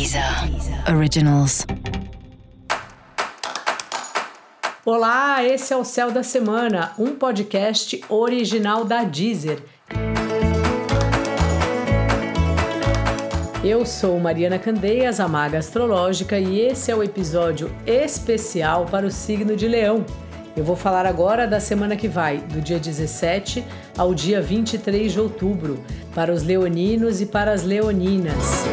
Deezer Originals. Olá, esse é o Céu da Semana, um podcast original da Deezer. Eu sou Mariana Candeias, a Maga Astrológica, e esse é o episódio especial para o signo de Leão. Eu vou falar agora da semana que vai, do dia 17 ao dia 23 de outubro, para os leoninos e para as leoninas.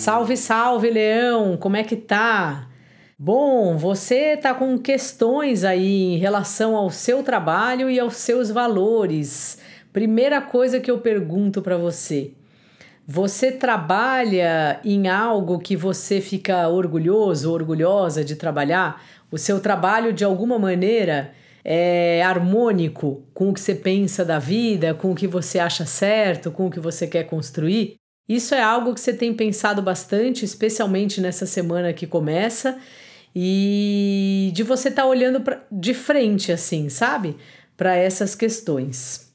Salve, salve, Leão! Como é que tá? Bom, você tá com questões aí em relação ao seu trabalho e aos seus valores. Primeira coisa que eu pergunto para você: você trabalha em algo que você fica orgulhoso, orgulhosa de trabalhar? O seu trabalho, de alguma maneira, é harmônico com o que você pensa da vida, com o que você acha certo, com o que você quer construir? Isso é algo que você tem pensado bastante, especialmente nessa semana que começa, e de você estar tá olhando pra, de frente, assim, sabe? Para essas questões.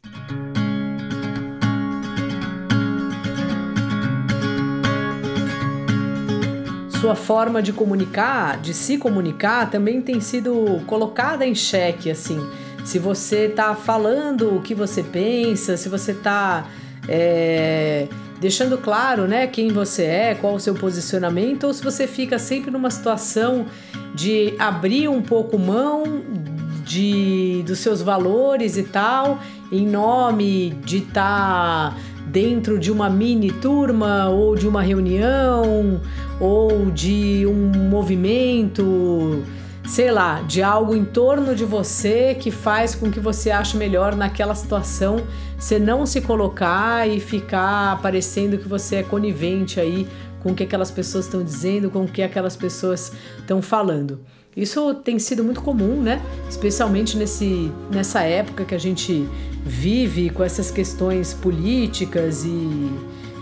sua forma de comunicar, de se comunicar, também tem sido colocada em xeque, assim. Se você está falando o que você pensa, se você está é, deixando claro, né, quem você é, qual o seu posicionamento, ou se você fica sempre numa situação de abrir um pouco mão de dos seus valores e tal, em nome de estar tá dentro de uma mini turma ou de uma reunião ou de um movimento, sei lá, de algo em torno de você que faz com que você ache melhor naquela situação, você não se colocar e ficar parecendo que você é conivente aí com o que aquelas pessoas estão dizendo, com o que aquelas pessoas estão falando. Isso tem sido muito comum, né? Especialmente nesse, nessa época que a gente vive com essas questões políticas e,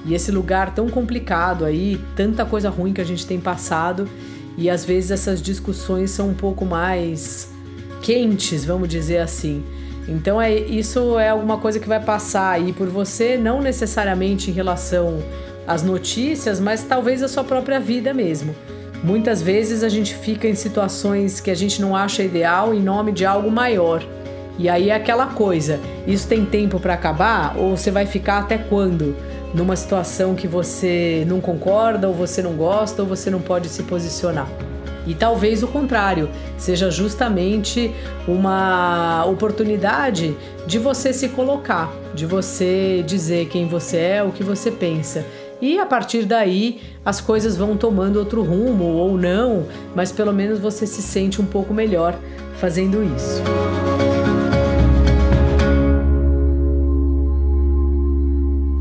e esse lugar tão complicado aí, tanta coisa ruim que a gente tem passado e às vezes essas discussões são um pouco mais quentes, vamos dizer assim. Então é isso é alguma coisa que vai passar aí por você, não necessariamente em relação às notícias, mas talvez a sua própria vida mesmo. Muitas vezes a gente fica em situações que a gente não acha ideal em nome de algo maior. E aí é aquela coisa, isso tem tempo para acabar ou você vai ficar até quando? Numa situação que você não concorda, ou você não gosta, ou você não pode se posicionar. E talvez o contrário, seja justamente uma oportunidade de você se colocar, de você dizer quem você é, o que você pensa e a partir daí as coisas vão tomando outro rumo ou não, mas pelo menos você se sente um pouco melhor fazendo isso.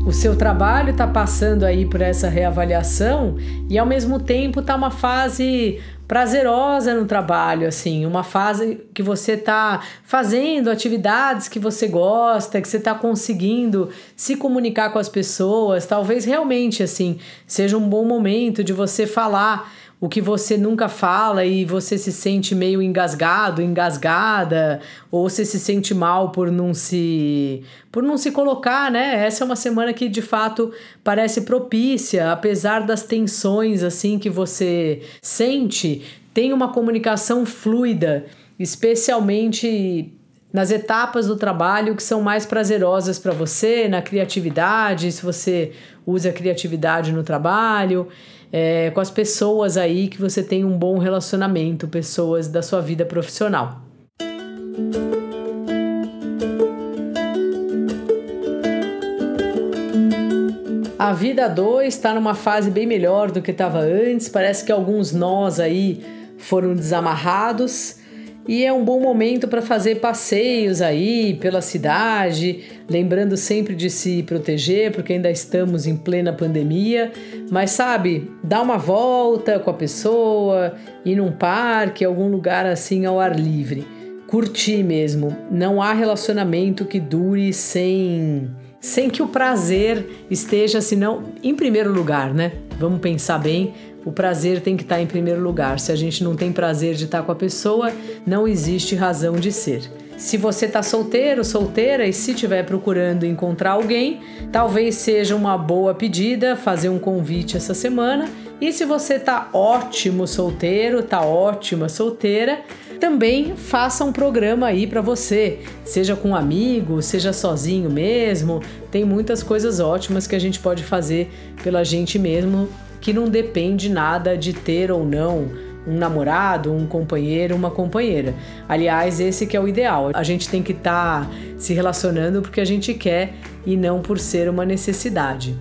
O seu trabalho está passando aí por essa reavaliação e ao mesmo tempo está uma fase prazerosa no trabalho, assim, uma fase que você está fazendo atividades que você gosta, que você está conseguindo se comunicar com as pessoas, talvez realmente assim seja um bom momento de você falar o que você nunca fala e você se sente meio engasgado, engasgada, ou você se sente mal por não se por não se colocar, né? Essa é uma semana que de fato parece propícia, apesar das tensões assim que você sente, tem uma comunicação fluida, especialmente nas etapas do trabalho que são mais prazerosas para você, na criatividade, se você usa a criatividade no trabalho é, com as pessoas aí que você tem um bom relacionamento, pessoas da sua vida profissional. A vida 2 está numa fase bem melhor do que estava antes. Parece que alguns nós aí foram desamarrados e é um bom momento para fazer passeios aí pela cidade, lembrando sempre de se proteger, porque ainda estamos em plena pandemia. Mas sabe, dar uma volta com a pessoa, ir num parque, algum lugar assim ao ar livre. Curtir mesmo. Não há relacionamento que dure sem sem que o prazer esteja, senão, em primeiro lugar, né? Vamos pensar bem, o prazer tem que estar em primeiro lugar. Se a gente não tem prazer de estar com a pessoa, não existe razão de ser. Se você tá solteiro, solteira e se estiver procurando encontrar alguém, talvez seja uma boa pedida fazer um convite essa semana. E se você tá ótimo solteiro, tá ótima solteira, também faça um programa aí para você, seja com um amigo, seja sozinho mesmo. Tem muitas coisas ótimas que a gente pode fazer pela gente mesmo, que não depende nada de ter ou não um namorado, um companheiro, uma companheira. Aliás, esse que é o ideal. A gente tem que estar tá se relacionando porque a gente quer e não por ser uma necessidade.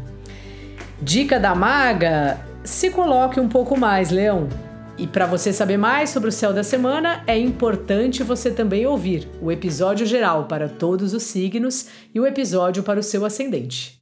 Dica da maga: se coloque um pouco mais, Leão. E para você saber mais sobre o céu da semana, é importante você também ouvir o episódio geral para todos os signos e o episódio para o seu ascendente.